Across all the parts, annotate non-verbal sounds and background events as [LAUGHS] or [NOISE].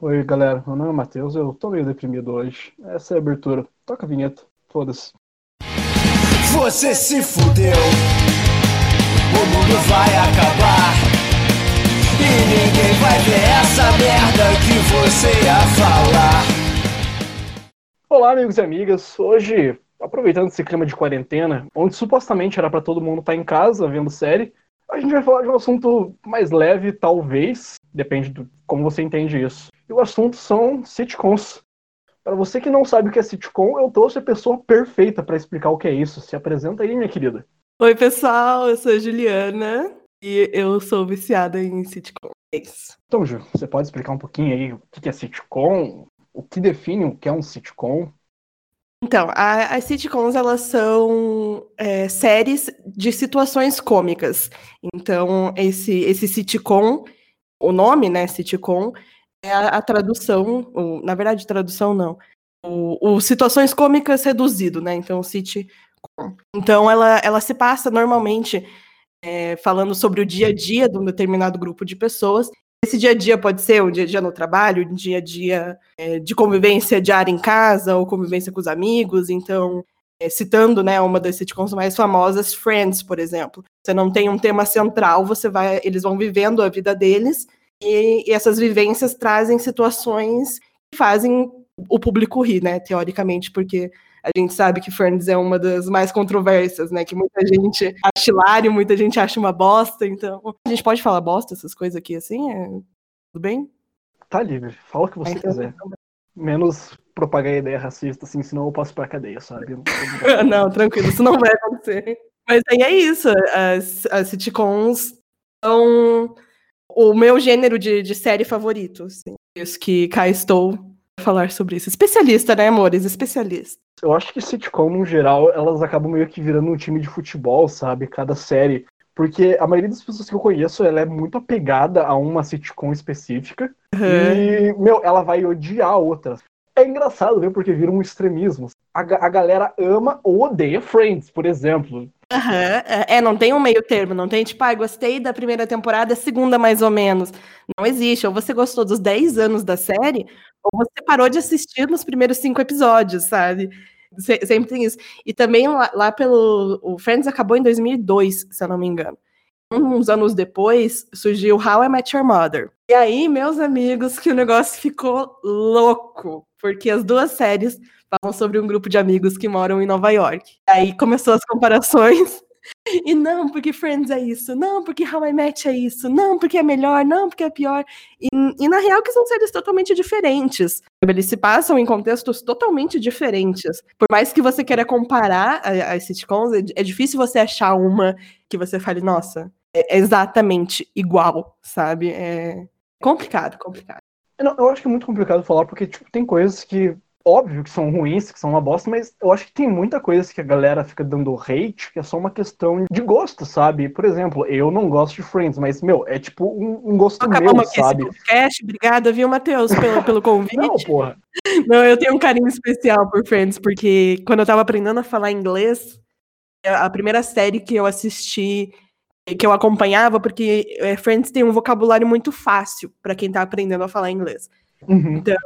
Oi, galera. Meu nome é Matheus. Eu tô meio deprimido hoje. Essa é a abertura. Toca a vinheta. Foda-se. Você se fudeu. O mundo vai acabar. E ninguém vai ver essa merda que você ia falar. Olá, amigos e amigas. Hoje, aproveitando esse clima de quarentena, onde supostamente era pra todo mundo estar em casa vendo série, a gente vai falar de um assunto mais leve, talvez, depende de como você entende isso. E o assunto são sitcoms. Para você que não sabe o que é sitcom, eu trouxe a pessoa perfeita para explicar o que é isso. Se apresenta aí, minha querida. Oi, pessoal, eu sou a Juliana e eu sou viciada em sitcoms. É então, Ju, você pode explicar um pouquinho aí o que é sitcom? O que define o que é um sitcom? Então, a, as sitcoms, elas são é, séries de situações cômicas. Então, esse, esse sitcom, o nome, né, sitcom, a, a tradução, ou, na verdade, tradução não, o, o, situações cômicas reduzido, né, então, sitcom. Então, ela, ela se passa normalmente é, falando sobre o dia a dia de um determinado grupo de pessoas esse dia a dia pode ser um dia a dia no trabalho, um dia a dia é, de convivência diária em casa ou convivência com os amigos. Então, é, citando né, uma das sitcoms mais famosas, Friends, por exemplo. Você não tem um tema central, você vai, eles vão vivendo a vida deles e, e essas vivências trazem situações que fazem o público rir, né, teoricamente, porque a gente sabe que Friends é uma das mais controversas, né? Que muita gente acha hilário, muita gente acha uma bosta. Então, a gente pode falar bosta, essas coisas aqui assim? É... Tudo bem? Tá livre, fala o que você então, quiser. Então... Menos propagar ideia racista, assim, senão eu passo pra cadeia, sabe? [LAUGHS] não, tranquilo, isso não vai acontecer. Mas aí é isso, as, as sitcoms são o meu gênero de, de série favorito, assim. Isso que cá estou falar sobre isso. Especialista, né, amores? Especialista. Eu acho que sitcom, no geral, elas acabam meio que virando um time de futebol, sabe? Cada série. Porque a maioria das pessoas que eu conheço, ela é muito apegada a uma sitcom específica. Uhum. E, meu, ela vai odiar outras. É engraçado, ver Porque vira um extremismo. A, a galera ama ou odeia Friends, por exemplo. Uhum. É, não tem um meio termo, não tem tipo, ah, gostei da primeira temporada, segunda mais ou menos. Não existe. Ou você gostou dos 10 anos da série, ou você parou de assistir nos primeiros cinco episódios, sabe? Sempre tem isso. E também lá, lá pelo. O Friends acabou em 2002, se eu não me engano. Uns anos depois surgiu How I Met Your Mother. E aí, meus amigos, que o negócio ficou louco, porque as duas séries falam sobre um grupo de amigos que moram em Nova York. Aí começou as comparações. [LAUGHS] E não, porque Friends é isso, não, porque How I Met é isso, não, porque é melhor, não, porque é pior. E, e na real que são séries totalmente diferentes. Eles se passam em contextos totalmente diferentes. Por mais que você queira comparar as sitcoms, é, é difícil você achar uma que você fale, nossa, é exatamente igual, sabe? É complicado, complicado. Eu acho que é muito complicado falar, porque tipo, tem coisas que óbvio que são ruins, que são uma bosta, mas eu acho que tem muita coisa que a galera fica dando hate, que é só uma questão de gosto, sabe? Por exemplo, eu não gosto de Friends, mas, meu, é tipo um, um gosto Acabamos meu, sabe? Esse podcast. Obrigada, viu, Matheus, pelo, pelo [LAUGHS] convite. não, porra. Não, eu tenho um carinho especial por Friends, porque quando eu tava aprendendo a falar inglês, a primeira série que eu assisti que eu acompanhava, porque é, Friends tem um vocabulário muito fácil para quem tá aprendendo a falar inglês. Uhum. Então,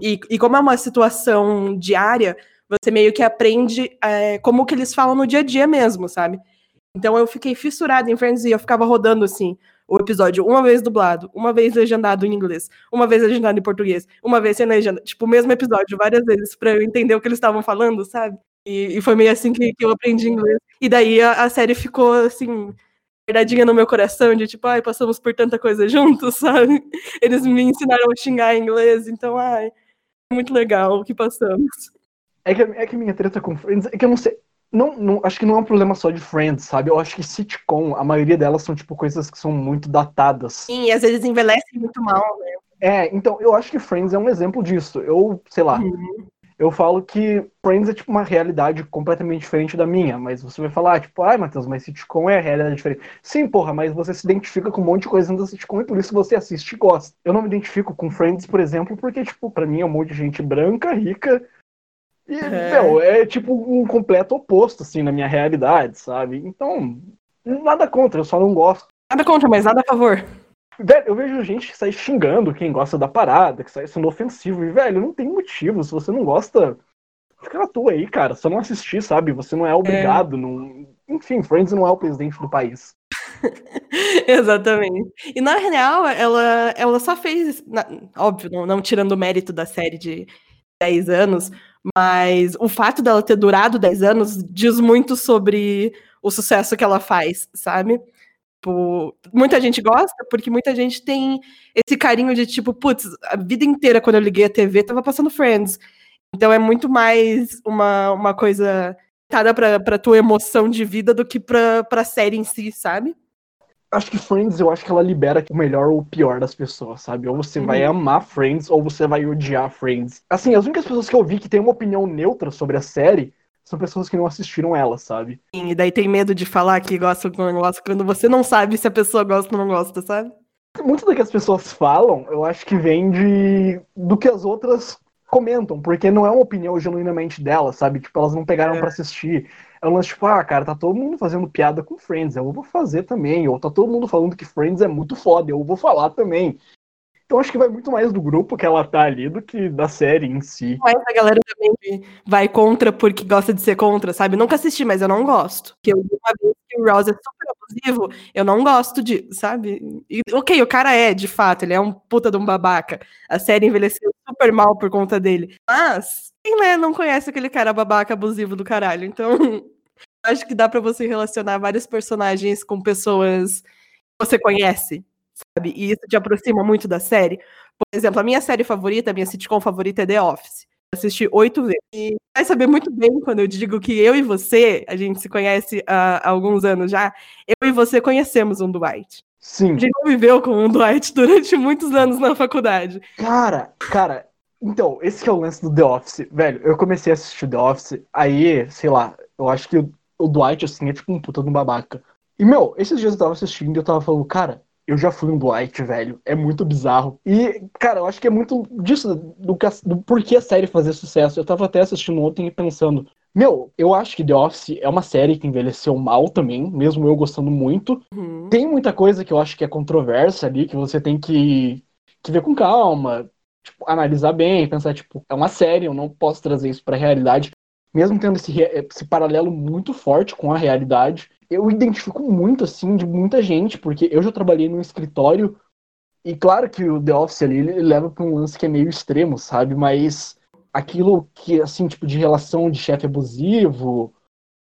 e, e como é uma situação diária, você meio que aprende é, como que eles falam no dia a dia mesmo, sabe? Então eu fiquei fissurada em Friends e eu ficava rodando assim o episódio uma vez dublado, uma vez legendado em inglês, uma vez legendado em português, uma vez sem legenda, tipo o mesmo episódio várias vezes para eu entender o que eles estavam falando, sabe? E, e, foi meio assim que, que eu aprendi inglês. E daí a, a série ficou assim verdadinha no meu coração, de tipo, ai, passamos por tanta coisa juntos, [LAUGHS] sabe? Eles me ensinaram a xingar inglês, então, ai, é muito legal o que passamos. É que, é que minha treta com Friends é que eu não sei. Não, não, acho que não é um problema só de Friends, sabe? Eu acho que sitcom, a maioria delas são, tipo, coisas que são muito datadas. Sim, e às vezes envelhecem muito mal, né? É, então, eu acho que Friends é um exemplo disso. Eu, sei lá, uhum eu falo que Friends é tipo uma realidade completamente diferente da minha, mas você vai falar, tipo, ai, Matheus, mas sitcom é a realidade diferente. Sim, porra, mas você se identifica com um monte de coisa dentro da sitcom e por isso você assiste e gosta. Eu não me identifico com Friends, por exemplo, porque, tipo, pra mim é um monte de gente branca, rica, e, é. meu, é tipo um completo oposto, assim, na minha realidade, sabe? Então, nada contra, eu só não gosto. Nada contra, mas nada a favor. Velho, eu vejo gente que sai xingando quem gosta da parada, que sai sendo ofensivo. E, velho, não tem motivo. Se você não gosta, fica na tua aí, cara. Só não assistir, sabe? Você não é obrigado. É. Não... Enfim, Friends não é o presidente do país. [LAUGHS] Exatamente. E na real, ela, ela só fez, na, óbvio, não, não, tirando o mérito da série de 10 anos, mas o fato dela ter durado 10 anos diz muito sobre o sucesso que ela faz, sabe? Tipo, muita gente gosta, porque muita gente tem esse carinho de tipo, putz, a vida inteira quando eu liguei a TV tava passando Friends. Então é muito mais uma, uma coisa tada pra, pra tua emoção de vida do que pra, pra série em si, sabe? Acho que Friends, eu acho que ela libera o melhor ou o pior das pessoas, sabe? Ou você uhum. vai amar Friends, ou você vai odiar Friends. Assim, as únicas pessoas que eu vi que tem uma opinião neutra sobre a série são pessoas que não assistiram ela, sabe? Sim, e daí tem medo de falar que gosta ou não gosta quando você não sabe se a pessoa gosta ou não gosta, sabe? Muito do que as pessoas falam, eu acho que vem de do que as outras comentam, porque não é uma opinião genuinamente delas, sabe? Tipo, elas não pegaram é. para assistir. É um lance tipo, ah, cara, tá todo mundo fazendo piada com Friends, eu vou fazer também. Ou tá todo mundo falando que Friends é muito foda, eu vou falar também. Então acho que vai muito mais do grupo que ela tá ali do que da série em si. Mas a galera também vai contra porque gosta de ser contra, sabe? Nunca assisti, mas eu não gosto. Que eu uma vez que o Ross é super abusivo, eu não gosto de, sabe? E, ok, o cara é, de fato, ele é um puta de um babaca. A série envelheceu super mal por conta dele. Mas, quem né, não conhece aquele cara babaca abusivo do caralho? Então, [LAUGHS] acho que dá para você relacionar vários personagens com pessoas que você conhece sabe? E isso te aproxima muito da série. Por exemplo, a minha série favorita, a minha sitcom favorita é The Office. assisti oito vezes. E vai saber muito bem quando eu digo que eu e você, a gente se conhece há, alguns anos já, eu e você conhecemos um Dwight. Sim. A gente viveu com um Dwight durante muitos anos na faculdade. Cara, cara, então, esse é o lance do The Office. Velho, eu comecei a assistir The Office, aí, sei lá, eu acho que o, o Dwight, assim, é tipo um puta de um babaca. E, meu, esses dias eu tava assistindo e eu tava falando, cara, eu já fui um Dwight, velho. É muito bizarro. E, cara, eu acho que é muito disso, do, do porquê a série fazer sucesso. Eu tava até assistindo ontem e pensando, meu, eu acho que The Office é uma série que envelheceu mal também, mesmo eu gostando muito. Uhum. Tem muita coisa que eu acho que é controversa ali, que você tem que, que ver com calma, tipo, analisar bem, pensar, tipo, é uma série, eu não posso trazer isso pra realidade. Mesmo tendo esse, esse paralelo muito forte com a realidade eu identifico muito, assim, de muita gente, porque eu já trabalhei num escritório, e claro que o The Office ali, ele leva para um lance que é meio extremo, sabe? Mas aquilo que, assim, tipo, de relação de chefe abusivo,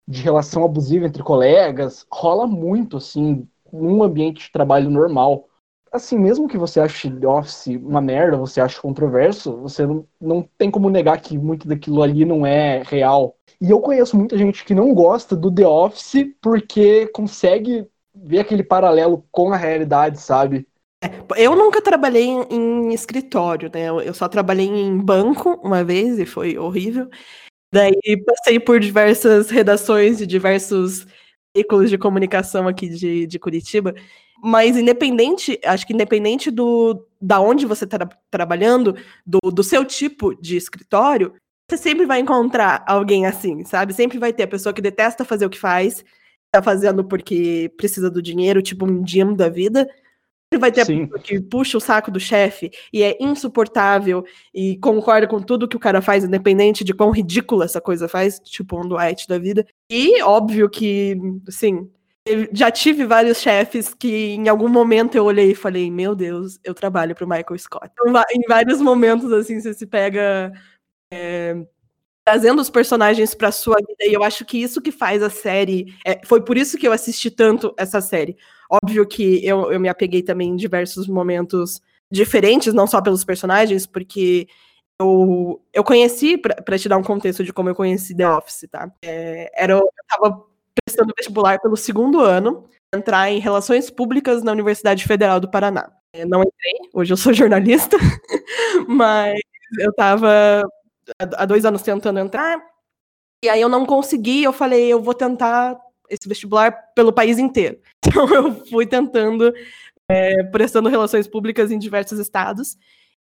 de relação abusiva entre colegas, rola muito, assim, num ambiente de trabalho normal. Assim, mesmo que você ache Office uma merda, você ache controverso, você não, não tem como negar que muito daquilo ali não é real. E eu conheço muita gente que não gosta do The Office porque consegue ver aquele paralelo com a realidade, sabe? É, eu nunca trabalhei em, em escritório, né? Eu só trabalhei em banco uma vez e foi horrível. Daí passei por diversas redações de diversos veículos de comunicação aqui de, de Curitiba. Mas independente, acho que independente do da onde você está trabalhando, do, do seu tipo de escritório, você sempre vai encontrar alguém assim, sabe? Sempre vai ter a pessoa que detesta fazer o que faz, tá fazendo porque precisa do dinheiro, tipo um Jim da vida. Sempre vai ter Sim. a pessoa que puxa o saco do chefe e é insuportável e concorda com tudo que o cara faz, independente de quão ridícula essa coisa faz, tipo um Dwight da vida. E óbvio que, assim, já tive vários chefes que em algum momento eu olhei e falei, meu Deus, eu trabalho pro Michael Scott. Então, em vários momentos, assim, você se pega é, trazendo os personagens para sua vida. E eu acho que isso que faz a série. É, foi por isso que eu assisti tanto essa série. Óbvio que eu, eu me apeguei também em diversos momentos diferentes, não só pelos personagens, porque eu, eu conheci, para te dar um contexto de como eu conheci The Office, tá? É, era, eu tava prestando vestibular pelo segundo ano, entrar em Relações Públicas na Universidade Federal do Paraná. Eu não entrei, hoje eu sou jornalista, [LAUGHS] mas eu tava há dois anos tentando entrar, e aí eu não consegui, eu falei, eu vou tentar esse vestibular pelo país inteiro. [LAUGHS] Então eu fui tentando, é, prestando relações públicas em diversos estados,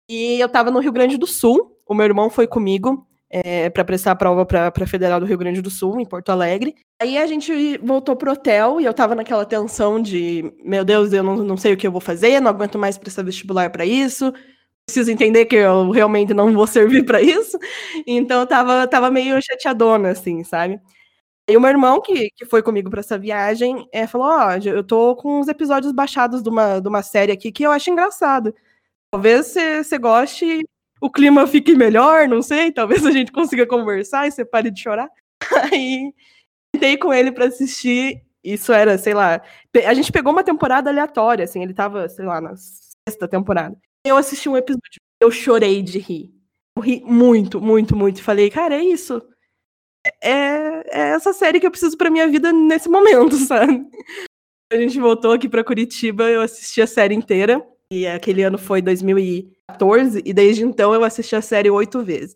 e eu estava no Rio Grande do Sul, o meu irmão foi comigo, é, para prestar a prova para a Federal do Rio Grande do Sul, em Porto Alegre. Aí a gente voltou pro hotel e eu tava naquela tensão de, meu Deus, eu não, não sei o que eu vou fazer, não aguento mais prestar vestibular para isso, preciso entender que eu realmente não vou servir para isso. Então eu tava, tava meio chateadona, assim, sabe? E o meu irmão, que, que foi comigo para essa viagem, é, falou: Ó, oh, eu tô com uns episódios baixados de uma, de uma série aqui que eu acho engraçado. Talvez você goste, o clima fique melhor, não sei, talvez a gente consiga conversar e você pare de chorar. [LAUGHS] Aí sentei com ele para assistir. Isso era, sei lá. A gente pegou uma temporada aleatória, assim, ele tava, sei lá, na sexta temporada. Eu assisti um episódio, eu chorei de rir. Eu ri muito, muito, muito. Falei, cara, é isso é, é essa série que eu preciso para minha vida nesse momento, [LAUGHS] sabe? A gente voltou aqui para Curitiba, eu assisti a série inteira, e aquele ano foi 2014, e desde então eu assisti a série oito vezes.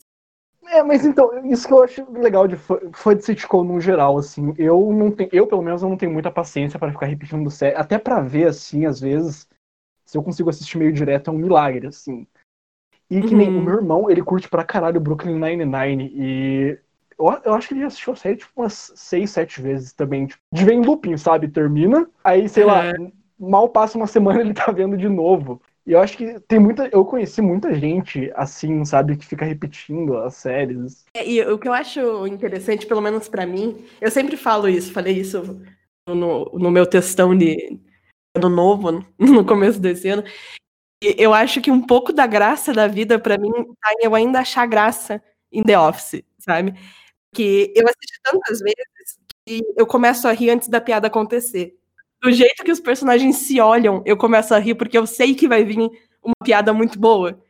É, mas então, isso que eu acho legal de foi de sitcom no geral, assim. Eu não tenho, eu pelo menos eu não tenho muita paciência para ficar repetindo série, até para ver assim, às vezes, se eu consigo assistir meio direto é um milagre, assim. E que uhum. nem o meu irmão, ele curte pra caralho Brooklyn Nine-Nine e eu, eu acho que ele já assistiu a série tipo umas seis, sete vezes também. Tipo, de vem looping, sabe? Termina, aí, sei é. Mal passa uma [LAUGHS] semana ele tá vendo de novo. E eu acho que tem muita. Eu conheci muita gente assim, sabe, que fica repetindo as séries. É, e o que eu acho interessante, pelo menos para mim, eu sempre falo isso, falei isso no, no meu textão de ano novo, [LAUGHS] no começo desse ano. E eu acho que um pouco da graça da vida, para mim, tá eu ainda achar graça em The Office, sabe? que eu assisti tantas vezes que eu começo a rir antes da piada acontecer. Do jeito que os personagens se olham, eu começo a rir porque eu sei que vai vir uma piada muito boa.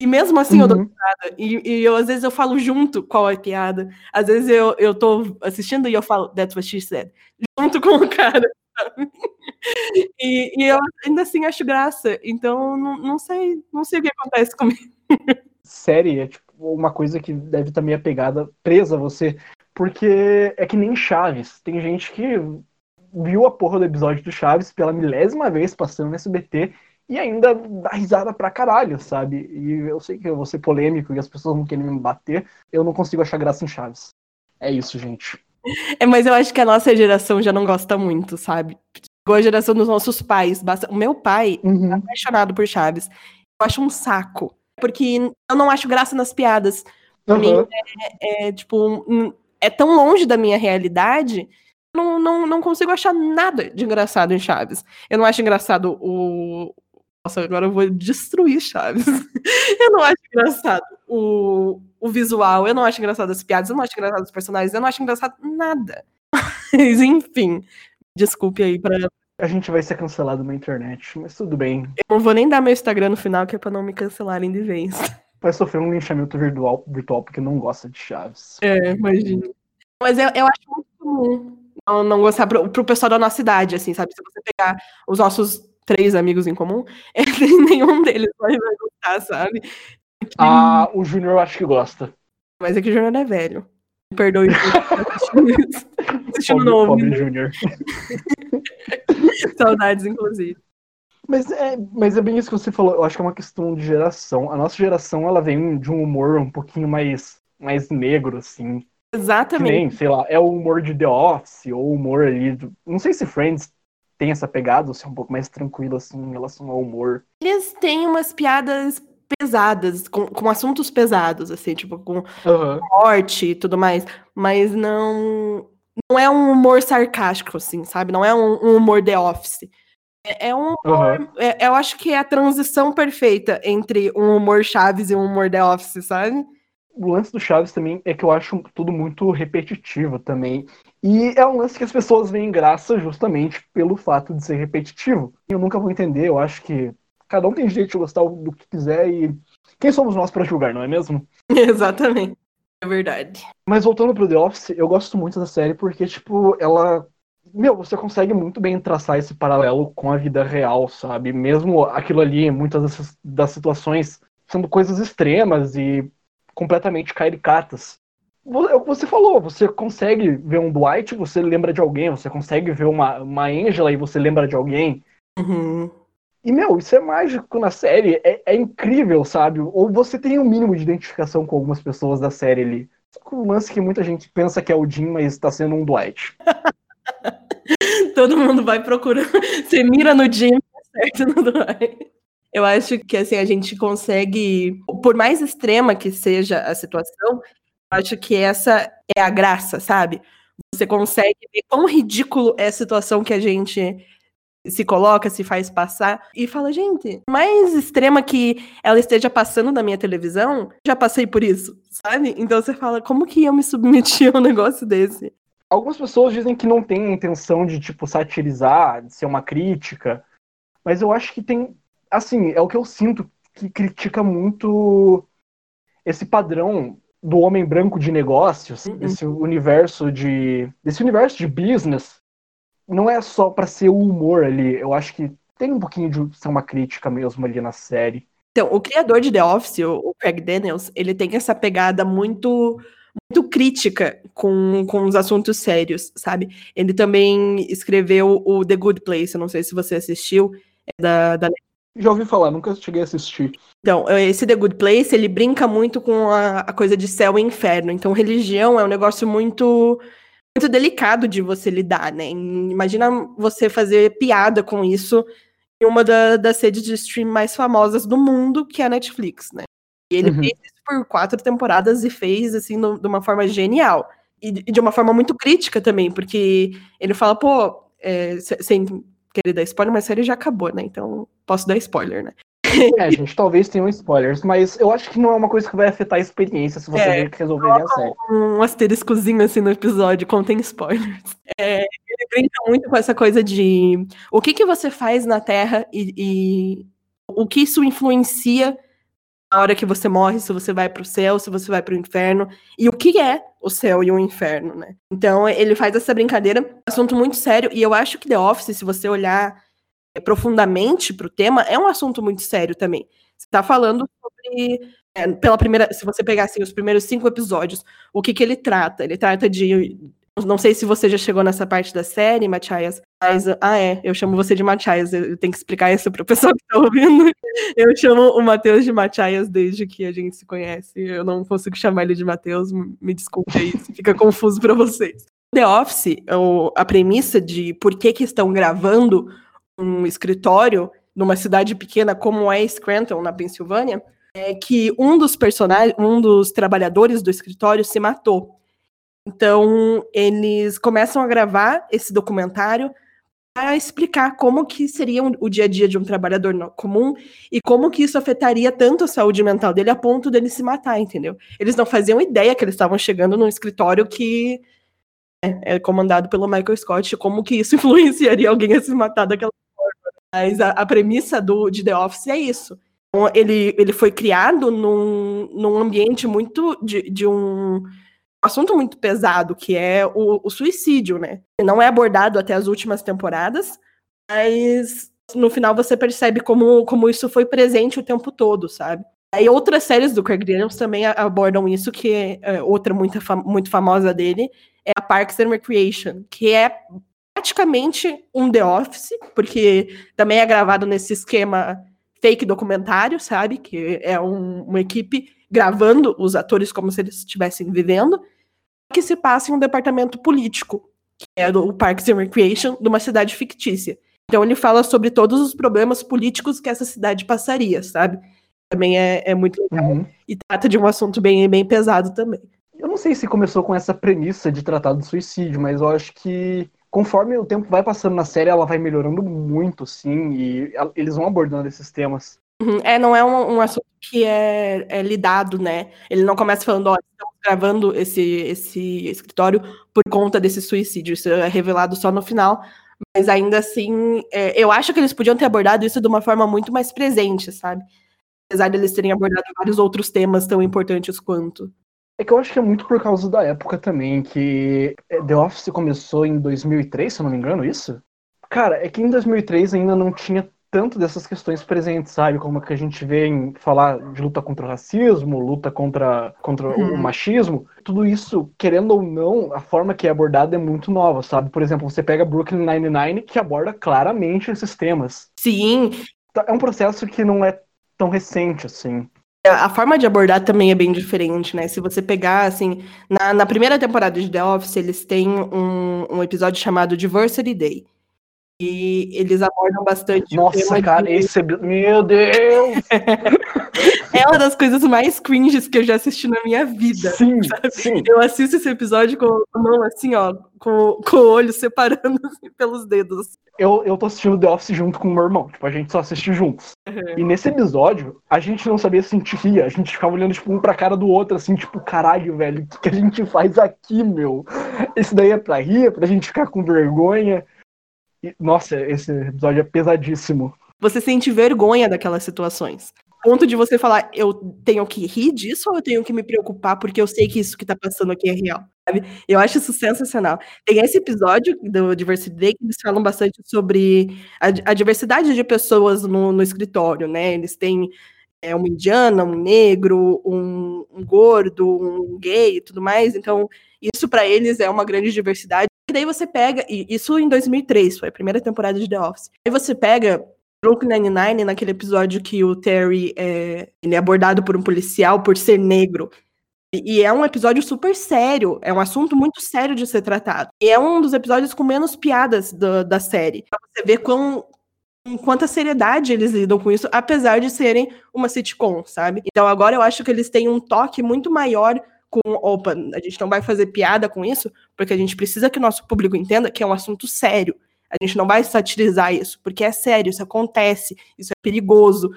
E mesmo assim uhum. eu dou uhum. piada. E, e eu, às vezes eu falo junto qual é a piada. Às vezes eu, eu tô assistindo e eu falo, that's what she said. Junto com o cara. E, e, eu ainda assim acho graça. Então não, não sei, não sei o que acontece comigo. Série é tipo uma coisa que deve estar meio apegada, presa a você. Porque é que nem Chaves. Tem gente que viu a porra do episódio do Chaves pela milésima vez passando no SBT e ainda dá risada pra caralho, sabe? E eu sei que eu vou ser polêmico e as pessoas vão querer me bater. Eu não consigo achar graça em Chaves. É isso, gente. É, mas eu acho que a nossa geração já não gosta muito, sabe? Igual a geração dos nossos pais. O meu pai uhum. é apaixonado por Chaves. Eu acho um saco porque eu não acho graça nas piadas. Pra uhum. mim, é, é, tipo, é tão longe da minha realidade, não, não, não consigo achar nada de engraçado em Chaves. Eu não acho engraçado o. Nossa, agora eu vou destruir Chaves. [LAUGHS] eu não acho engraçado o, o visual, eu não acho engraçado as piadas, eu não acho engraçado os personagens, eu não acho engraçado nada. Mas, enfim, desculpe aí pra, a gente vai ser cancelado na internet, mas tudo bem. Eu não vou nem dar meu Instagram no final, que é pra não me cancelarem de vez. [LAUGHS] Vai sofrer um linchamento virtual, virtual porque não gosta de chaves. É, imagina. Mas eu, eu acho muito comum não, não gostar pro, pro pessoal da nossa idade, assim, sabe? Se você pegar os nossos três amigos em comum, [LAUGHS] é, nenhum deles vai, gostar, sabe? Ah, o Júnior eu acho que gosta. Mas é que o Júnior é velho. Perdoe [LAUGHS] assistindo novo. Pobre Júnior. [LAUGHS] Saudades, inclusive. Mas é, mas é bem isso que você falou. Eu acho que é uma questão de geração. A nossa geração, ela vem de um humor um pouquinho mais, mais negro, assim. Exatamente. Nem, sei lá, é o humor de The Office, ou o humor ali. Do... Não sei se Friends tem essa pegada, ou se é um pouco mais tranquilo, assim, em relação ao humor. Eles têm umas piadas pesadas, com, com assuntos pesados, assim, tipo, com uhum. morte e tudo mais, mas não não é um humor sarcástico, assim, sabe? Não é um, um humor The Office. É, é um humor, uhum. é, eu acho que é a transição perfeita entre um humor Chaves e um humor The Office, sabe? O lance do Chaves também é que eu acho tudo muito repetitivo também. E é um lance que as pessoas veem graça justamente pelo fato de ser repetitivo. Eu nunca vou entender, eu acho que Cada um tem direito de gostar do que quiser e quem somos nós para julgar, não é mesmo? [LAUGHS] Exatamente. É verdade. Mas voltando pro The Office, eu gosto muito da série porque, tipo, ela. Meu, você consegue muito bem traçar esse paralelo com a vida real, sabe? Mesmo aquilo ali, muitas das situações sendo coisas extremas e completamente caricatas. É o que você falou, você consegue ver um Dwight, você lembra de alguém, você consegue ver uma, uma Angela e você lembra de alguém. Uhum. E, meu, isso é mágico na série, é, é incrível, sabe? Ou você tem um mínimo de identificação com algumas pessoas da série ali. Com um lance que muita gente pensa que é o Jim, mas está sendo um Dwight. [LAUGHS] Todo mundo vai procurando. [LAUGHS] Você mira no Jim, tá certo no Dwight. Eu acho que assim a gente consegue, por mais extrema que seja a situação, acho que essa é a graça, sabe? Você consegue ver quão ridículo é a situação que a gente se coloca, se faz passar e fala, gente, mais extrema que ela esteja passando na minha televisão, já passei por isso, sabe? Então você fala, como que eu me submeti a um negócio desse? Algumas pessoas dizem que não tem intenção de, tipo, satirizar, de ser uma crítica, mas eu acho que tem, assim, é o que eu sinto que critica muito esse padrão do homem branco de negócios, uhum. desse universo de desse universo de business não é só para ser o humor ali. Eu acho que tem um pouquinho de ser uma crítica mesmo ali na série. Então, o criador de The Office, o Craig Daniels, ele tem essa pegada muito muito crítica com, com os assuntos sérios, sabe? Ele também escreveu o The Good Place, eu não sei se você assistiu, é da, da... Já ouvi falar, nunca cheguei a assistir. Então, esse The Good Place, ele brinca muito com a, a coisa de céu e inferno. Então, religião é um negócio muito muito delicado de você lidar, né? Imagina você fazer piada com isso em uma da, das redes de stream mais famosas do mundo, que é a Netflix, né? E ele uhum. fez isso por quatro temporadas e fez, assim, no, de uma forma genial. E, e, de uma forma muito crítica também, porque ele fala, pô, é, sem querer dar spoiler, mas a série já acabou, né? Então posso dar spoiler, né? É, gente, talvez tenham spoilers, mas eu acho que não é uma coisa que vai afetar a experiência se você é, resolver ver a série. Um asteriscozinho assim no episódio contém spoilers. É, ele brinca muito com essa coisa de o que, que você faz na Terra e, e o que isso influencia hora que você morre, se você vai para o céu, se você vai para o inferno, e o que é o céu e o inferno, né? Então ele faz essa brincadeira, assunto muito sério, e eu acho que The Office, se você olhar profundamente para o tema, é um assunto muito sério também. Você está falando sobre, é, pela primeira, se você pegar assim, os primeiros cinco episódios, o que, que ele trata? Ele trata de não sei se você já chegou nessa parte da série, Matias, mas. Ah, é, eu chamo você de Matias, eu tenho que explicar isso para o pessoal que está ouvindo. [LAUGHS] Eu chamo o Matheus de Matias desde que a gente se conhece. Eu não consigo chamar ele de Matheus, me desculpe aí, se fica confuso para vocês. The Office, a premissa de por que, que estão gravando um escritório numa cidade pequena como é Scranton, na Pensilvânia, é que um dos personagens, um dos trabalhadores do escritório se matou. Então, eles começam a gravar esse documentário para explicar como que seria o dia a dia de um trabalhador comum e como que isso afetaria tanto a saúde mental dele a ponto dele se matar, entendeu? Eles não faziam ideia que eles estavam chegando num escritório que é, é comandado pelo Michael Scott, como que isso [LAUGHS] influenciaria alguém a se matar daquela mas a, a premissa do, de The Office é isso. Então, ele, ele foi criado num, num ambiente muito de, de um assunto muito pesado, que é o, o, suicídio, né? Não é abordado até as últimas temporadas, mas no final você percebe como, como isso foi presente o tempo todo, sabe? Aí outras séries do Craig Daniels também abordam isso, que é, é outra muito, muito famosa dele, é a Parks and Recreation, que é praticamente um The Office, porque também é gravado nesse esquema fake documentário, sabe? Que é um, uma equipe gravando os atores como se eles estivessem vivendo, que se passa em um departamento político, que é o Parks and Recreation, de uma cidade fictícia. Então ele fala sobre todos os problemas políticos que essa cidade passaria, sabe? Também é, é muito legal. Uhum. E trata de um assunto bem, bem pesado também. Eu não sei se começou com essa premissa de tratar do suicídio, mas eu acho que conforme o tempo vai passando na série, ela vai melhorando muito, sim, e eles vão abordando esses temas. Uhum. É, não é um, um assunto que é, é, lidado, né? Ele não começa falando, ó, estamos gravando esse, esse escritório por conta desse suicídio. Isso é revelado só no final. Mas ainda assim, é, eu acho que eles podiam ter abordado isso de uma forma muito mais presente, sabe? Apesar de eles terem abordado vários outros temas tão importantes quanto. É que eu acho que é muito por causa da época também, que The Office começou em 2003, se eu não me engano, isso? Cara, é que em 2003 ainda não tinha tanto dessas questões presentes, sabe? Como que a gente vê em falar de luta contra o racismo, luta contra, contra hum. o machismo. Tudo isso, querendo ou não, a forma que é abordada é muito nova, sabe? Por exemplo, você pega Brooklyn Nine-Nine, que aborda claramente esses temas. Sim, tá, é um processo que não é tão recente assim. A forma de abordar também é bem diferente, né? Se você pegar, assim, na, na primeira temporada de The Office, eles têm um, um episódio chamado Diversity Day. E eles abordam bastante. Nossa, cara, de... esse. Meu Deus! [LAUGHS] é uma das coisas mais cringes que eu já assisti na minha vida. Sim, sabe? sim. Eu assisto esse episódio com a mão assim, ó, com, com o olho separando [LAUGHS] assim, pelos dedos. Eu, eu tô assistindo The Office junto com o meu irmão, tipo, a gente só assiste juntos. Uhum. E nesse episódio, a gente não sabia se a gente ria, a gente ficava olhando, tipo, um pra cara do outro, assim, tipo, caralho, velho, o que, que a gente faz aqui, meu? Esse daí é pra rir, é pra gente ficar com vergonha. E, nossa, esse episódio é pesadíssimo. Você sente vergonha daquelas situações. Ponto de você falar, eu tenho que rir disso ou eu tenho que me preocupar porque eu sei que isso que tá passando aqui é real, sabe? Eu acho isso sensacional. Tem esse episódio do Diversity Day que eles falam bastante sobre a, a diversidade de pessoas no, no escritório, né? Eles têm é, uma indiana, um negro, um, um gordo, um gay e tudo mais. Então, isso para eles é uma grande diversidade. E daí você pega, e isso em 2003, foi a primeira temporada de The Office. Aí você pega Brooklyn Nine-Nine, naquele episódio que o Terry é, ele é abordado por um policial por ser negro. E é um episódio super sério, é um assunto muito sério de ser tratado. E é um dos episódios com menos piadas do, da série. Pra você ver com, com quanta seriedade eles lidam com isso, apesar de serem uma sitcom, sabe? Então agora eu acho que eles têm um toque muito maior com, opa, a gente não vai fazer piada com isso, porque a gente precisa que o nosso público entenda que é um assunto sério. A gente não vai satirizar isso, porque é sério, isso acontece, isso é perigoso.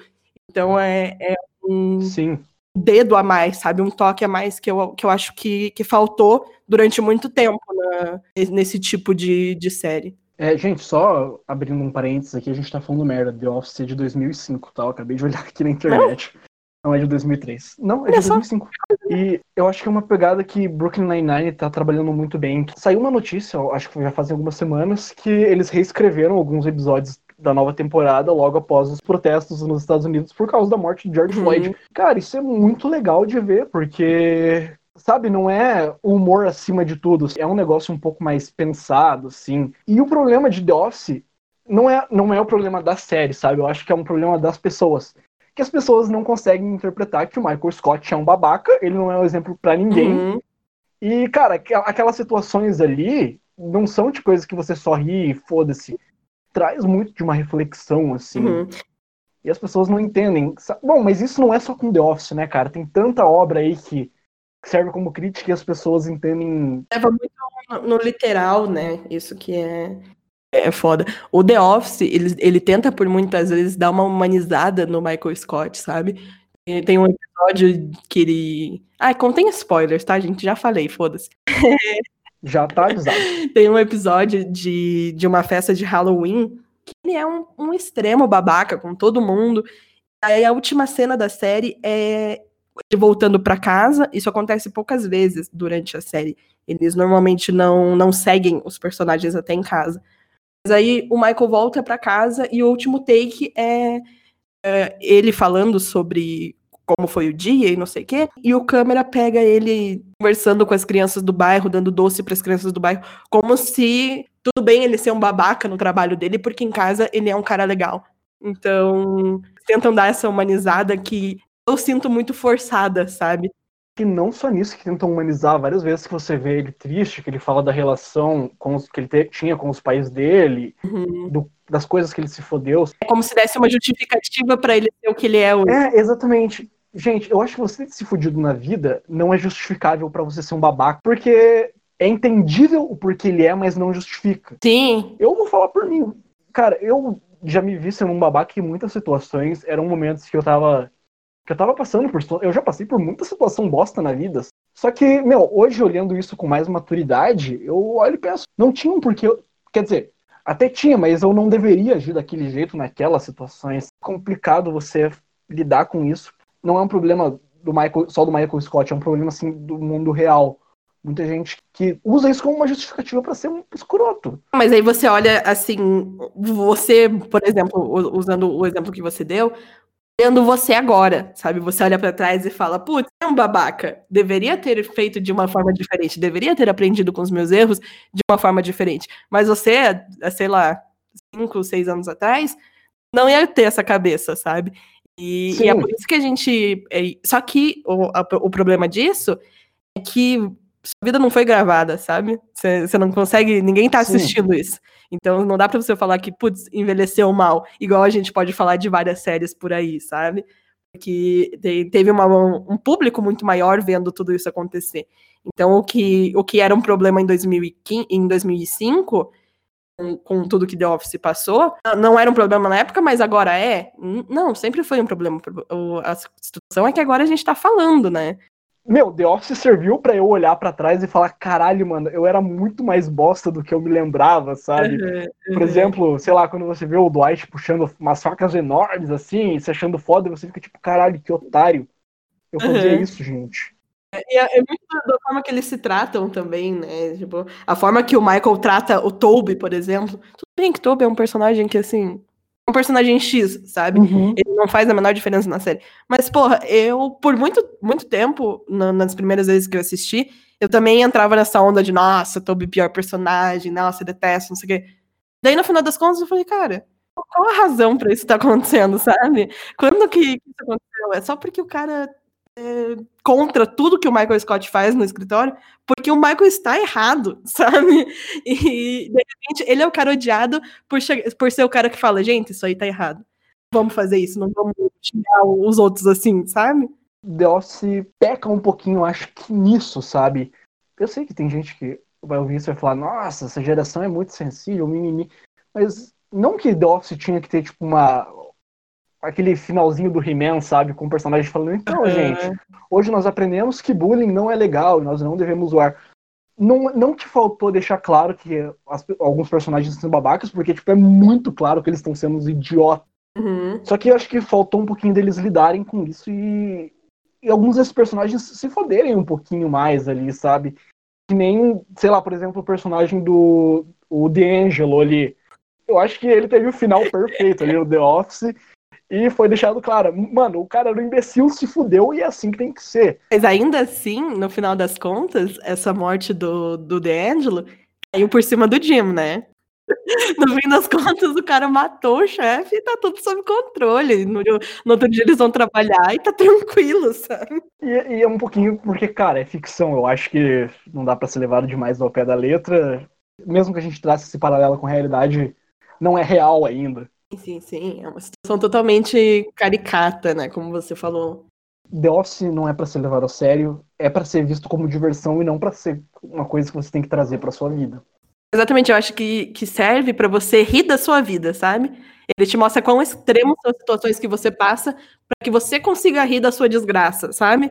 Então é, é um Sim. dedo a mais, sabe? Um toque a mais que eu, que eu acho que, que faltou durante muito tempo na, nesse tipo de, de série. É, gente, só abrindo um parênteses aqui, a gente tá falando merda. The Office de 2005, tá? Eu acabei de olhar aqui na internet. Não [LAUGHS] é de 2003. Não, é de 2005. E eu acho que é uma pegada que Brooklyn Nine-Nine tá trabalhando muito bem. Saiu uma notícia, acho que já fazem algumas semanas, que eles reescreveram alguns episódios da nova temporada logo após os protestos nos Estados Unidos por causa da morte de George uhum. Floyd. Cara, isso é muito legal de ver, porque sabe, não é o humor acima de tudo, é um negócio um pouco mais pensado, assim. E o problema de The Office não é, não é o problema da série, sabe? Eu acho que é um problema das pessoas que as pessoas não conseguem interpretar que o Michael Scott é um babaca, ele não é um exemplo para ninguém. Uhum. E, cara, aquelas situações ali não são de coisas que você só ri e foda-se. Traz muito de uma reflexão, assim. Uhum. E as pessoas não entendem. Bom, mas isso não é só com The Office, né, cara? Tem tanta obra aí que serve como crítica e as pessoas entendem. Leva muito no, no literal, né? Isso que é é foda. O The Office, ele, ele tenta por muitas vezes dar uma humanizada no Michael Scott, sabe? Tem um episódio que ele. Ah, contém spoilers, tá, gente? Já falei, foda-se. [LAUGHS] Já tá avisado. [LAUGHS] Tem um episódio de, de uma festa de Halloween que ele é um, um extremo babaca com todo mundo. Aí a última cena da série é ele voltando para casa. Isso acontece poucas vezes durante a série. Eles normalmente não, não seguem os personagens até em casa. Aí o Michael volta para casa e o último take é, é, ele falando sobre como foi o dia e não sei o quê. E o câmera pega ele conversando com as crianças do bairro, dando doce para as crianças do bairro, como se tudo bem ele ser um babaca no trabalho dele, porque em casa ele é um cara legal. Então, tentam dar essa humanizada que eu sinto muito forçada, sabe? Que não só nisso que tentam humanizar várias vezes que você vê ele triste, que ele fala da relação com os, que ele te, tinha com os pais dele, uhum. do, das coisas que ele se fodeu. É como se desse uma justificativa para ele ser o que ele é hoje. É, exatamente. Gente, eu acho que você ter se fudido na vida não é justificável para você ser um babaca, porque é entendível o porquê ele é, mas não justifica. Sim. Eu vou falar por mim. Cara, eu já me vi sendo um babaca em muitas situações. Eram momentos que eu tava que eu tava passando por. Eu já passei por muita situação bosta na vida. Só que, meu, hoje olhando isso com mais maturidade, eu olho e penso, não tinha um porquê. Quer dizer, até tinha, mas eu não deveria agir daquele jeito naquelas situações. É complicado você lidar com isso. Não é um problema do Michael, só do Michael Scott, é um problema assim do mundo real. Muita gente que usa isso como uma justificativa para ser um escroto. Mas aí você olha assim, você, por exemplo, usando o exemplo que você deu, vendo você agora, sabe? Você olha para trás e fala, putz, é um babaca. Deveria ter feito de uma forma diferente, deveria ter aprendido com os meus erros de uma forma diferente. Mas você, sei lá, cinco, seis anos atrás, não ia ter essa cabeça, sabe? E, e é por isso que a gente. É, só que o, a, o problema disso é que sua vida não foi gravada, sabe? Você não consegue. Ninguém tá assistindo Sim. isso. Então não dá pra você falar que, putz, envelheceu mal, igual a gente pode falar de várias séries por aí, sabe? Que teve uma, um público muito maior vendo tudo isso acontecer. Então, o que, o que era um problema em, 2015, em 2005, com, com tudo que The Office passou, não era um problema na época, mas agora é? Não, sempre foi um problema. A situação é que agora a gente tá falando, né? Meu, The Office serviu para eu olhar para trás e falar, caralho, mano, eu era muito mais bosta do que eu me lembrava, sabe? Uhum, uhum. Por exemplo, sei lá, quando você vê o Dwight puxando umas facas enormes assim, se achando foda, você fica tipo, caralho, que otário. Eu fazia uhum. isso, gente. É, é, muito da forma que eles se tratam também, né? Tipo, a forma que o Michael trata o Toby, por exemplo. Tudo bem que Toby é um personagem que, assim, um personagem X, sabe? Uhum. Ele não faz a menor diferença na série. Mas, porra, eu, por muito, muito tempo, na, nas primeiras vezes que eu assisti, eu também entrava nessa onda de, nossa, Toby pior personagem, nossa, detesto, não sei o quê. Daí, no final das contas, eu falei, cara, qual a razão pra isso estar tá acontecendo, sabe? Quando que isso aconteceu? É só porque o cara contra tudo que o Michael Scott faz no escritório, porque o Michael está errado, [LAUGHS] sabe? E de repente ele é o cara odiado por, por ser o cara que fala, gente, isso aí tá errado. Vamos fazer isso, não vamos xingar os outros assim, sabe? The Office peca um pouquinho, acho que nisso, sabe? Eu sei que tem gente que vai ouvir isso e vai falar, nossa, essa geração é muito sensível, mimimi. Mas não que The Office tinha que ter, tipo, uma, aquele finalzinho do He-Man, sabe? Com o personagem falando, então, gente, hoje nós aprendemos que bullying não é legal nós não devemos zoar. Não, não te faltou deixar claro que as, alguns personagens são babacas, porque, tipo, é muito claro que eles estão sendo uns idiotas. Uhum. Só que eu acho que faltou um pouquinho deles lidarem com isso e, e alguns desses personagens se foderem um pouquinho mais ali, sabe? Que nem, sei lá, por exemplo, o personagem do o D'Angelo ali. Eu acho que ele teve o final perfeito ali no The Office e foi deixado claro, mano, o cara era um imbecil, se fudeu e é assim que tem que ser. Mas ainda assim, no final das contas, essa morte do, do D'Angelo caiu por cima do Jim, né? [LAUGHS] No fim das contas, o cara matou o chefe e tá tudo sob controle. No, no, outro dia eles vão trabalhar e tá tranquilo, sabe? E, e, é um pouquinho, porque, cara, é ficção. Eu acho que não dá para ser levado demais ao pé da letra. Mesmo que a gente trace esse paralelo com a realidade, não é real ainda. Sim, sim, é uma situação totalmente caricata, né? Como você falou. The Office não é para ser levado a sério, é para ser visto como diversão e não para ser uma coisa que você tem que trazer para sua vida. Exatamente, eu acho que, que serve para você rir da sua vida, sabe? Ele te mostra quão extremos são as situações que você passa para que você consiga rir da sua desgraça, sabe?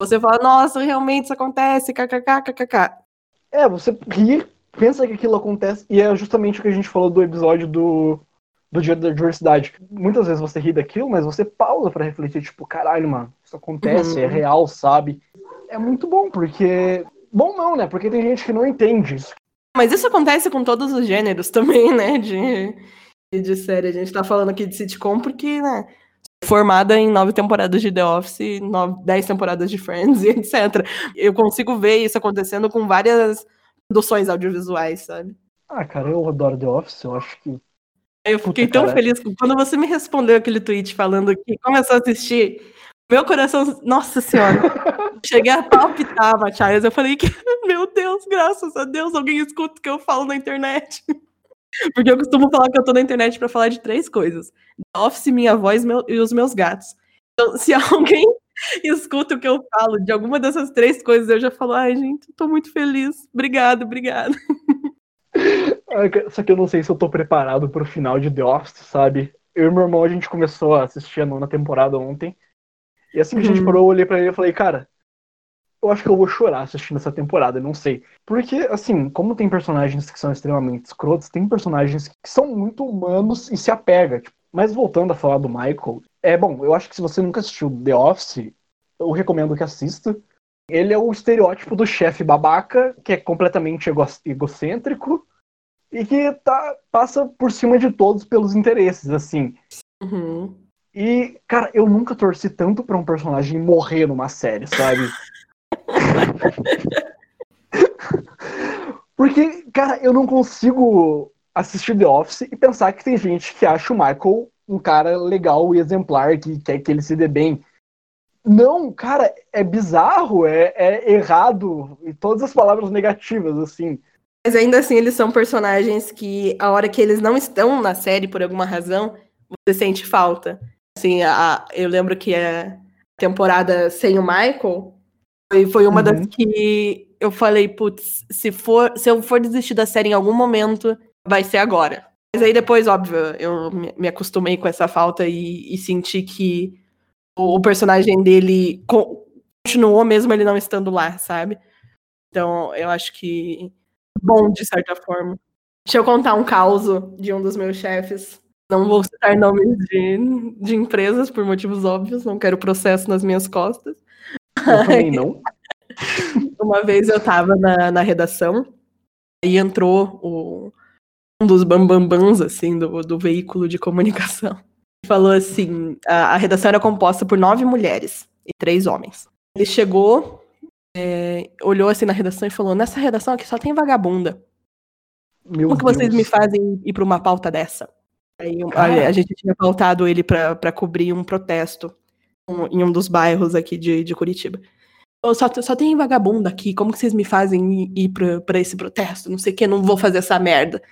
Você fala, nossa, realmente isso acontece, kkk, kkk. É, você ri, pensa que aquilo acontece, e é justamente o que a gente falou do episódio do do dia da diversidade. Muitas vezes você ri daquilo, mas você pausa para refletir, tipo, caralho, mano, isso acontece, é uhum. é real, sabe? É muito bom, porque. Bom não, né? Porque tem gente que não entende isso. Mas isso acontece com todos os gêneros [LAUGHS] também, né? De, de série. A gente tá falando aqui de sitcom porque, né? Formada em nove temporadas de The Office, nove, dez temporadas de Friends [LAUGHS] e etc. Eu consigo ver isso acontecendo com várias produções audiovisuais, sabe? Ah, cara, eu adoro The Office, eu acho que eu fiquei Puta, tão cara. feliz quando você me respondeu aquele tweet falando que começou a assistir. Meu coração, nossa senhora, [LAUGHS] cheguei a palpitar, Matias. Eu falei que, [LAUGHS] meu Deus, graças a Deus, alguém escuta o que eu falo na internet. [LAUGHS] Porque eu costumo falar que eu tô na internet para falar de três coisas: The Office, minha voz meu, e os meus gatos. Então, se alguém escuta o que eu falo de alguma dessas três coisas, eu já falo, ai, gente, tô muito feliz. Obrigado, obrigado. Só que eu não sei se eu tô preparado pro final de The Office, sabe? Eu e meu irmão, a gente começou a assistir a nona temporada ontem. E assim que a gente uhum. parou, eu olhei pra ele e falei, cara, eu acho que eu vou chorar assistindo essa temporada, não sei. Porque, assim, como tem personagens que são extremamente escrotos, tem personagens que são muito humanos e se apega. Tipo, mas voltando a falar do Michael, é bom, eu acho que se você nunca assistiu The Office, eu recomendo que assista. Ele é o estereótipo do chefe babaca, que é completamente ego egocêntrico, e que tá, passa por cima de todos pelos interesses, assim. Uhum. E, cara, eu nunca torci tanto pra um personagem morrer numa série, sabe? [LAUGHS] Porque, cara, eu não consigo assistir The Office e pensar que tem gente que acha o Michael um cara legal e exemplar que quer que ele se dê bem. Não, cara, é bizarro, é, é errado, e todas as palavras negativas, assim. Mas ainda assim, eles são personagens que, a hora que eles não estão na série por alguma razão, você sente falta. Assim, a, eu lembro que a temporada sem o Michael foi, foi uma uhum. das que eu falei, putz, se, for, se eu for desistir da série em algum momento, vai ser agora. Mas aí depois, óbvio, eu me acostumei com essa falta e, e senti que o, o personagem dele continuou mesmo ele não estando lá, sabe? Então, eu acho que bom, de certa forma. Deixa eu contar um caos de um dos meus chefes. Não vou citar nomes de, de empresas por motivos óbvios, não quero processo nas minhas costas. Eu também não. [LAUGHS] Uma vez eu tava na, na redação e entrou o, um dos bambambans, assim, do, do veículo de comunicação. Falou assim, a, a redação era composta por nove mulheres e três homens. Ele chegou, é, olhou assim na redação e falou: Nessa redação aqui só tem vagabunda. Meu Como que vocês me fazem ir para uma pauta dessa? Aí a, a, gente tinha pautado ele para cobrir um protesto em um dos bairros aqui de, de Curitiba. Eu só, só tem vagabunda aqui, como que vocês me fazem ir, ir para esse protesto? Não sei o que, não vou fazer essa merda.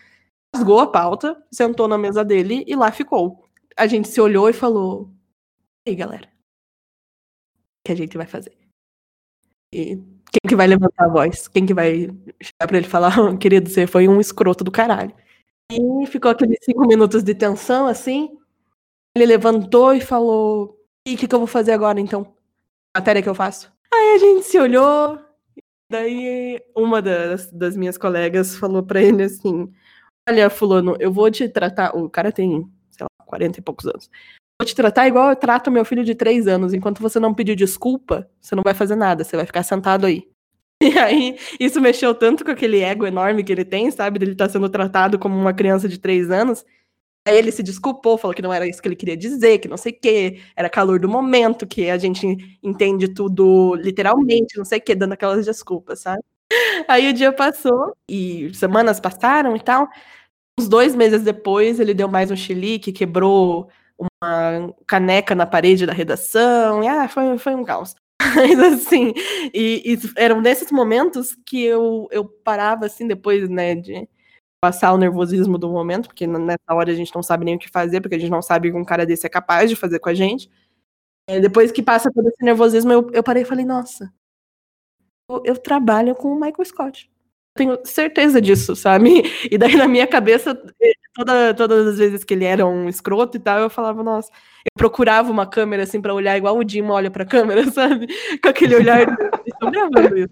Rasgou a pauta, sentou na mesa dele e lá ficou. A gente se olhou e falou: E aí, galera? O que a gente vai fazer? E quem que vai levantar a voz? Quem que vai chegar pra ele falar, querido, você foi um escroto do caralho. E ficou aqueles cinco minutos de tensão, assim. Ele levantou e falou: E o que, que eu vou fazer agora, então? Matéria que eu faço? Aí a gente se olhou. Daí uma das, das minhas colegas falou para ele assim: Olha, Fulano, eu vou te tratar. O cara tem, sei lá, 40 e poucos anos vou te tratar igual eu trato meu filho de três anos. Enquanto você não pedir desculpa, você não vai fazer nada, você vai ficar sentado aí. [LAUGHS] E aí, isso mexeu tanto com aquele ego enorme que ele tem, sabe? Ele tá sendo tratado como uma criança de três anos. Aí ele se desculpou, falou que não era isso que ele queria dizer, que não sei o quê, era calor do momento, que a gente entende tudo literalmente, não sei o quê, dando aquelas desculpas, sabe? [LAUGHS] Aí o dia passou e semanas passaram e tal. Uns dois meses depois, ele deu mais um chilique, quebrou uma caneca na parede da redação, e ah, foi, foi um caos. [LAUGHS] Mas assim, e, e, eram nesses momentos que eu, eu parava assim, depois, né, de passar o nervosismo do momento, porque nessa hora a gente não sabe nem o que fazer, porque a gente não sabe o que um cara desse é capaz de fazer com a gente. E depois que passa todo esse nervosismo, eu, eu parei e falei, nossa, eu, eu trabalho com o Michael Scott tenho certeza disso, sabe? [LAUGHS] E daí na minha cabeça, eh, toda, todas as vezes que ele era um escroto e tal, eu falava, nossa, eu procurava uma câmera assim para olhar igual o Jim olha pra câmera, [LAUGHS] sabe? Com aquele olhar, estão gravando isso.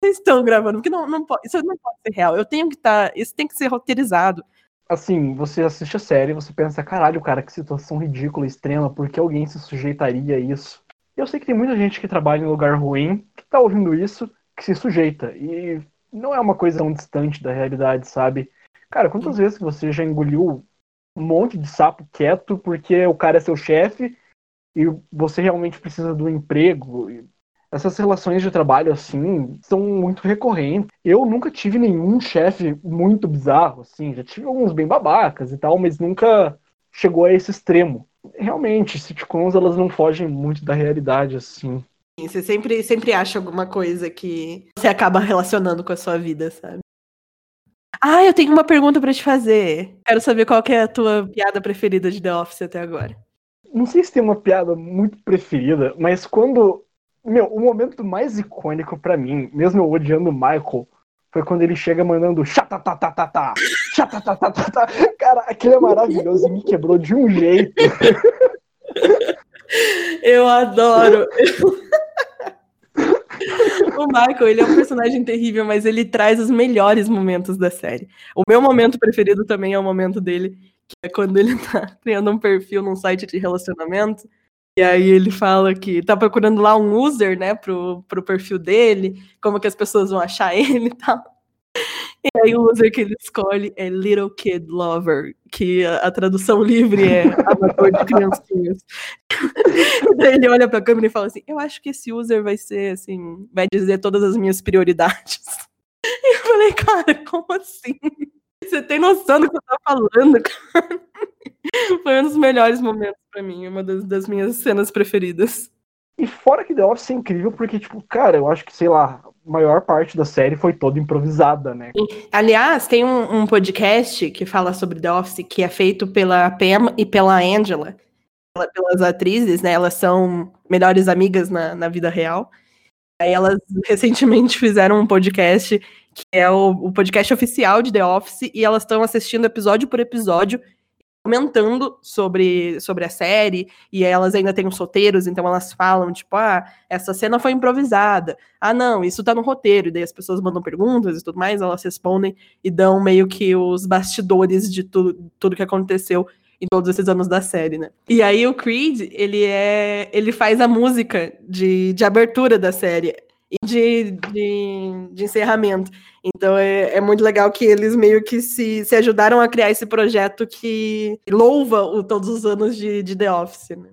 Vocês estão gravando, porque não, não pode, isso não pode ser real. Eu tenho que estar, tá, isso tem que ser roteirizado. Assim, você assiste a série, você pensa, caralho, cara, que situação ridícula, extrema, por que alguém se sujeitaria a isso? Eu sei que tem muita gente que trabalha em lugar ruim, que tá ouvindo isso, que se sujeita. E não é uma coisa tão distante da realidade, sabe? Cara, quantas vezes você já engoliu um monte de sapo quieto porque o cara é seu chefe e você realmente precisa do emprego? Essas relações de trabalho, assim, são muito recorrentes. Eu nunca tive nenhum chefe muito bizarro, assim. Já tive alguns bem babacas e tal, mas nunca chegou a esse extremo. Realmente, sitcoms, elas não fogem muito da realidade, assim. Você sempre, sempre acha alguma coisa que você acaba relacionando com a sua vida, sabe? Ah, eu tenho uma pergunta para te fazer. Quero saber qual que é a tua piada preferida de The Office até agora. Não sei se tem uma piada muito preferida, mas quando. Meu, o momento mais icônico para mim, mesmo eu odiando o Michael, foi quando ele chega mandando chatatatata, chatatatata. Cara, aquele é maravilhoso e me quebrou de um jeito. [LAUGHS] Eu adoro. [LAUGHS] o Michael, ele é um personagem terrível, mas ele traz os melhores momentos da série. O meu momento preferido também é o momento dele, que é quando ele [LAUGHS] tá criando um perfil num site de relacionamento. E aí ele fala que tá procurando lá um user, né, pro, pro perfil dele, como que as pessoas vão achar [LAUGHS] ele e tal. [LAUGHS] E aí o user que ele escolhe é Little Kid Lover, que a, a tradução livre é [LAUGHS] amador de criancinhas. [LAUGHS] daí ele olha pra câmera e fala assim: Eu acho que esse user vai ser assim, vai dizer todas as minhas prioridades. E eu falei, cara, como assim? Você tem noção do que eu tô falando, cara? Foi um dos melhores momentos para mim, uma das, das, minhas cenas preferidas. E fora que The Office é incrível, porque, tipo, cara, eu acho que, sei lá, a maior parte da série foi toda improvisada, né? Aliás, tem um, um podcast que fala sobre The Office que é feito pela Pam e pela Angela, pelas atrizes, né? Elas são melhores amigas na, na vida real. Aí elas [LAUGHS] recentemente fizeram um podcast que é o, o podcast oficial de The Office, e elas estão assistindo episódio por episódio comentando sobre, sobre a série, e elas ainda têm os roteiros, então elas falam, tipo, ah, essa cena foi improvisada. Ah, não, isso tá no roteiro. E daí as pessoas mandam perguntas e tudo mais, elas respondem e dão meio que os bastidores de tudo, tudo que aconteceu em todos esses anos da série, né? E aí o Creed, ele é. ele faz a música de, de abertura da série e de, de, de encerramento. Então é, é, muito legal que eles meio que se, se ajudaram a criar esse projeto que louva o, todos os anos de, de The Office. Né?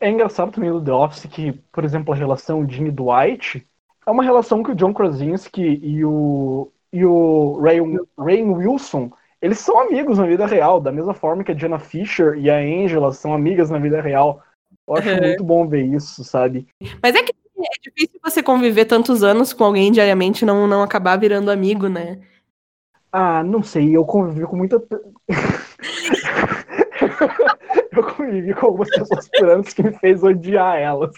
É engraçado também do The Office que, por exemplo, a relação Jimmy Dwight é uma relação que o John Krasinski e o, e o Ray, Ray Wilson eles são amigos na vida real, da mesma forma que a Jenna Fisher e a Angela são amigas na vida real. Eu acho muito bom ver isso, sabe? Mas é que é difícil você conviver tantos anos com alguém diariamente e não, não acabar virando amigo, né? Ah, não sei, eu convivi com muita. [LAUGHS] eu convivi com algumas pessoas por que me fez odiar elas.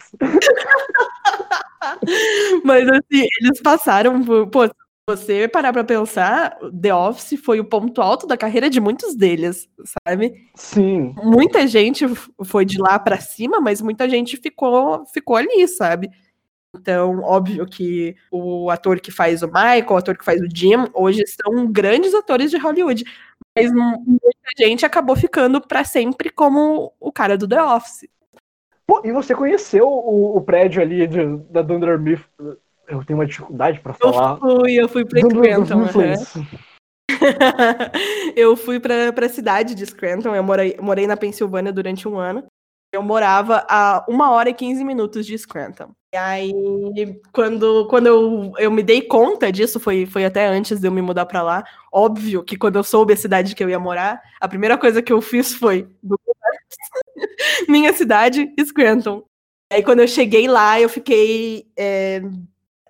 Mas assim, eles passaram por. Pô, você parar pra pensar, The Office foi o ponto alto da carreira de muitos deles, sabe? Sim. Muita gente foi de lá para cima, mas muita gente ficou, ficou ali, sabe? Então, óbvio que o ator que faz o Michael, o ator que faz o Jim, hoje são grandes atores de Hollywood. Mas muita gente acabou ficando para sempre como o cara do The Office. Pô, e você conheceu o, o prédio ali de, da Dunder Mifflin? Eu tenho uma dificuldade para falar. Eu fui, eu fui pra Scranton. [LAUGHS] eu fui pra, pra cidade de Scranton, eu morei, morei na Pensilvânia durante um ano. Eu morava a uma hora e 15 minutos de Scranton. E aí, quando, quando eu, eu me dei conta disso, foi, foi até antes de eu me mudar para lá. Óbvio que quando eu soube a cidade que eu ia morar, a primeira coisa que eu fiz foi [LAUGHS] minha cidade, Scranton. Aí quando eu cheguei lá, eu fiquei. É,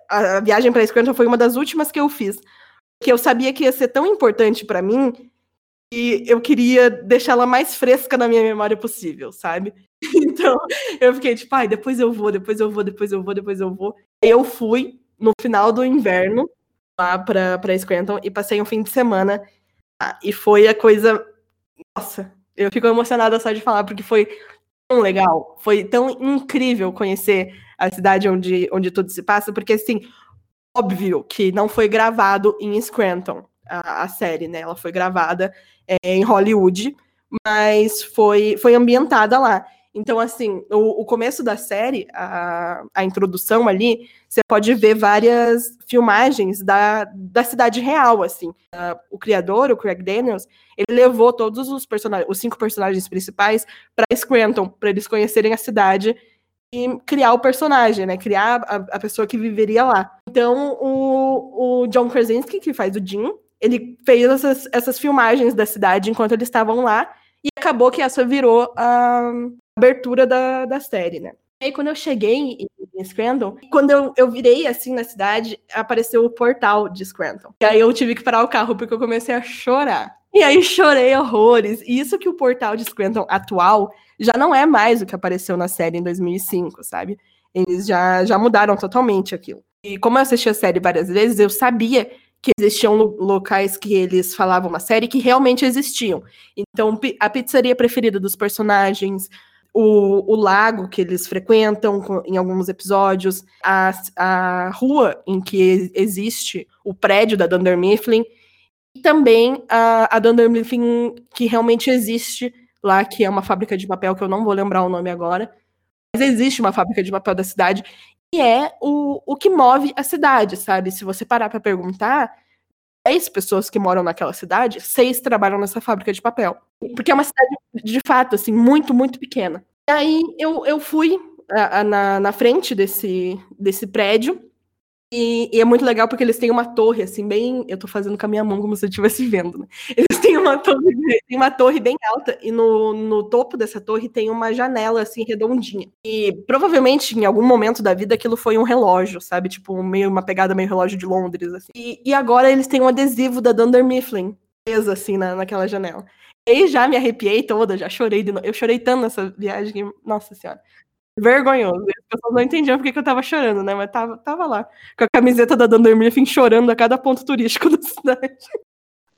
a, a viagem para Scranton foi uma das últimas que eu fiz. Porque eu sabia que ia ser tão importante para mim e eu queria deixá-la mais fresca na minha memória possível, sabe? [LAUGHS] Então, eu fiquei tipo, ai, depois eu vou, depois eu vou, depois eu vou, depois eu vou. Eu fui no final do inverno lá pra, pra Scranton e passei um fim de semana. E foi a coisa. Nossa, eu fico emocionada só de falar, porque foi tão legal, foi tão incrível conhecer a cidade onde, onde tudo se passa, porque assim, óbvio que não foi gravado em Scranton, a, a série, né? Ela foi gravada é, em Hollywood, mas foi, foi ambientada lá. Então, assim, o, o começo da série, a, a introdução ali, você pode ver várias filmagens da, da cidade real, assim. Uh, o criador, o Craig Daniels, ele levou todos os personagens, os cinco personagens principais para Scranton, para eles conhecerem a cidade e criar o personagem, né? Criar a, a pessoa que viveria lá. Então, o, o John Krasinski, que faz o Jim, ele fez essas, essas filmagens da cidade enquanto eles estavam lá, e acabou que essa virou a abertura da, da série, né? E aí, quando eu cheguei em, em Scranton, quando eu, eu virei assim na cidade, apareceu o portal de Scranton. E aí eu tive que parar o carro porque eu comecei a chorar. E aí chorei horrores. E isso que o portal de Scranton atual já não é mais o que apareceu na série em 2005, sabe? Eles já, já mudaram totalmente aquilo. E como eu assisti a série várias vezes, eu sabia que existiam locais que eles falavam na série que realmente existiam. Então, a pizzaria preferida dos personagens, o, o lago que eles frequentam em alguns episódios, a, a rua em que existe o prédio da Dunder Mifflin, e também a, a Dunder Mifflin que realmente existe lá, que é uma fábrica de papel que eu não vou lembrar o nome agora, mas existe uma fábrica de papel da cidade, e é o, o que move a cidade, sabe? Se você parar para perguntar, 10 pessoas que moram naquela cidade, seis trabalham nessa fábrica de papel. Porque é uma cidade, de fato, assim, muito, muito pequena. E aí eu, eu fui a, a, na, na frente desse, desse prédio, e, e, é muito legal porque eles têm uma torre, assim, bem. Eu tô fazendo com a minha mão como se eu estivesse vendo, né? [LAUGHS] Tem uma torre, tem uma torre bem alta e no, no topo dessa torre tem uma janela assim redondinha. E provavelmente em algum momento da vida aquilo foi um relógio, sabe? Tipo, meio uma pegada meio relógio de Londres assim. E, e agora eles têm um adesivo da Dunder Mifflin presa assim na, naquela janela. E já me arrepiei toda, já chorei de novo. Eu chorei tanto nessa viagem que, nossa senhora. Vergonhoso. As pessoas não entendiam porque que eu tava chorando, né? Mas tava, tava lá, com a camiseta da Dunder Mifflin chorando a cada ponto turístico [LAUGHS] da cidade.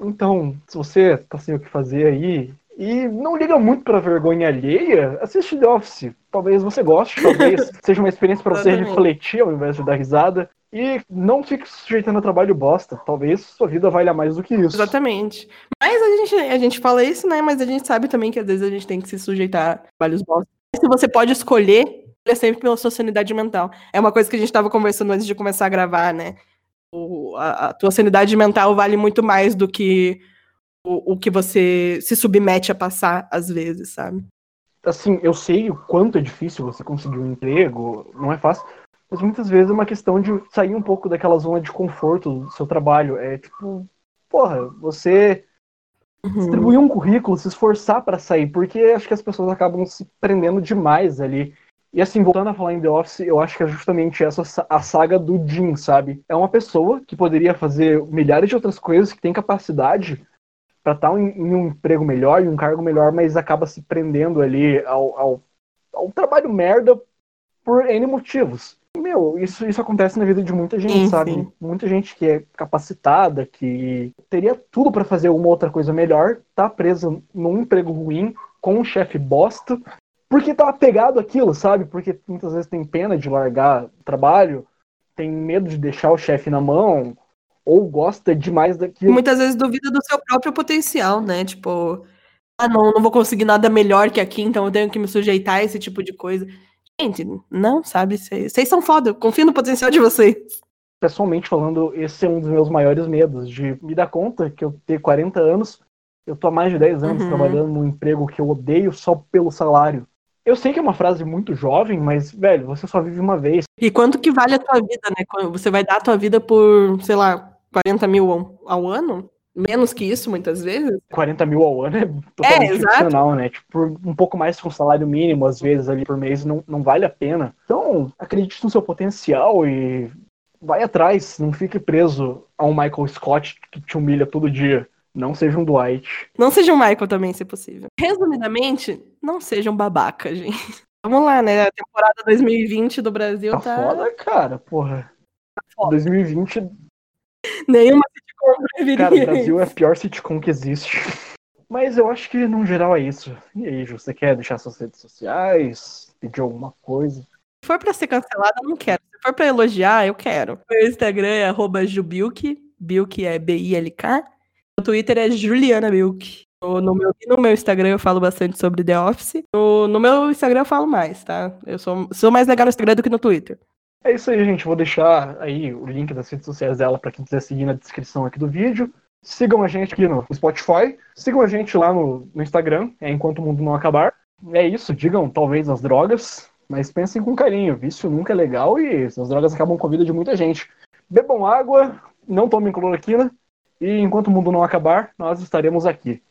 Então, se você tá sem o que fazer aí e não liga muito pra vergonha alheia, assiste The Office. Talvez você goste, talvez [LAUGHS] seja uma experiência para você refletir ao invés de dar risada. E não fique sujeitando a trabalho bosta. Talvez sua vida valha mais do que isso. Exatamente. Mas a gente, a gente fala isso, né? Mas a gente sabe também que às vezes a gente tem que se sujeitar a trabalhos bosta. Se você pode escolher, é sempre pela sua sanidade mental. É uma coisa que a gente estava conversando antes de começar a gravar, né? O, a, a, tua sanidade mental vale muito mais do que o, o que você se submete a passar às vezes, sabe? Assim, eu sei o quanto é difícil você conseguir um emprego, não é fácil. Mas muitas vezes é uma questão de sair um pouco daquela zona de conforto do seu trabalho. É tipo, porra, você uhum. distribuir um currículo, se esforçar para sair, porque acho que as pessoas acabam se prendendo demais ali. E assim, voltando a falar em The Office, eu acho que é justamente essa a saga do Jim, sabe? É uma pessoa que poderia fazer milhares de outras coisas, que tem capacidade para estar em, em, um emprego melhor, em um cargo melhor, mas acaba se prendendo ali ao, ao, ao trabalho merda por N motivos. Meu, isso, isso acontece na vida de muita gente, sim, sabe? Sim. Muita gente que é capacitada, que teria tudo para fazer uma outra coisa melhor, tá presa num emprego ruim, com um chefe bosta, porque tá apegado àquilo, sabe? Porque muitas vezes tem pena de largar o trabalho, tem medo de deixar o chefe na mão, ou gosta demais daquilo. Muitas vezes duvida do seu próprio potencial, né? Tipo, ah, não, não vou conseguir nada melhor que aqui, então eu tenho que me sujeitar a esse tipo de coisa. Gente, não, sabe? Vocês são foda, eu confio no potencial de vocês. Pessoalmente falando, esse é um dos meus maiores medos, de me dar conta que eu tenho 40 anos, eu tô há mais de 10 anos uhum. trabalhando num emprego que eu odeio só pelo salário. Eu sei que é uma frase muito jovem, mas, velho, você só vive uma vez. E quanto que vale a tua vida, né? Você vai dar a tua vida por, sei lá, 40 mil ao, ao ano? menos que isso, muitas vezes. 40 mil ao ano é totalmente é, excepcional, né? Tipo, um pouco mais com salário mínimo, às vezes, ali por mês, não, não vale a pena. Então, acredite no seu potencial e vai atrás. Não fique preso a um Michael Scott que te humilha todo dia. Não seja um Dwight. Não seja um Michael também, se possível. Resumidamente, não seja um babaca, gente. [LAUGHS] Vamos lá, né? A temporada 2020 do Brasil tá. Tá foda, cara, porra. Tá foda. 2020 Nenhuma sitcom preferia. Cara, o Brasil é a pior sitcom que existe. Mas eu acho que, no geral, é isso. E aí, Ju, você quer deixar suas redes sociais? Pedir alguma coisa? Se for pra ser cancelada, eu não quero. Se for pra elogiar, eu quero. Meu Instagram é Jubilk. Bilk é B-I-L-K. O Twitter é Juliana Bilk. No meu, no meu Instagram eu falo bastante sobre The Office. No, no meu Instagram eu falo mais, tá? Eu sou, sou mais legal no Instagram do que no Twitter. É isso aí, gente. Vou deixar aí o link das redes sociais dela para quem quiser seguir na descrição aqui do vídeo. Sigam a gente aqui no Spotify. Sigam a gente lá no, no Instagram, é Enquanto o Mundo Não Acabar. É isso, digam talvez as drogas, mas pensem com carinho. Vício nunca é legal e as drogas acabam com a vida de muita gente. Bebam água, não tomem cloroquina e enquanto o mundo não acabar, nós estaremos aqui.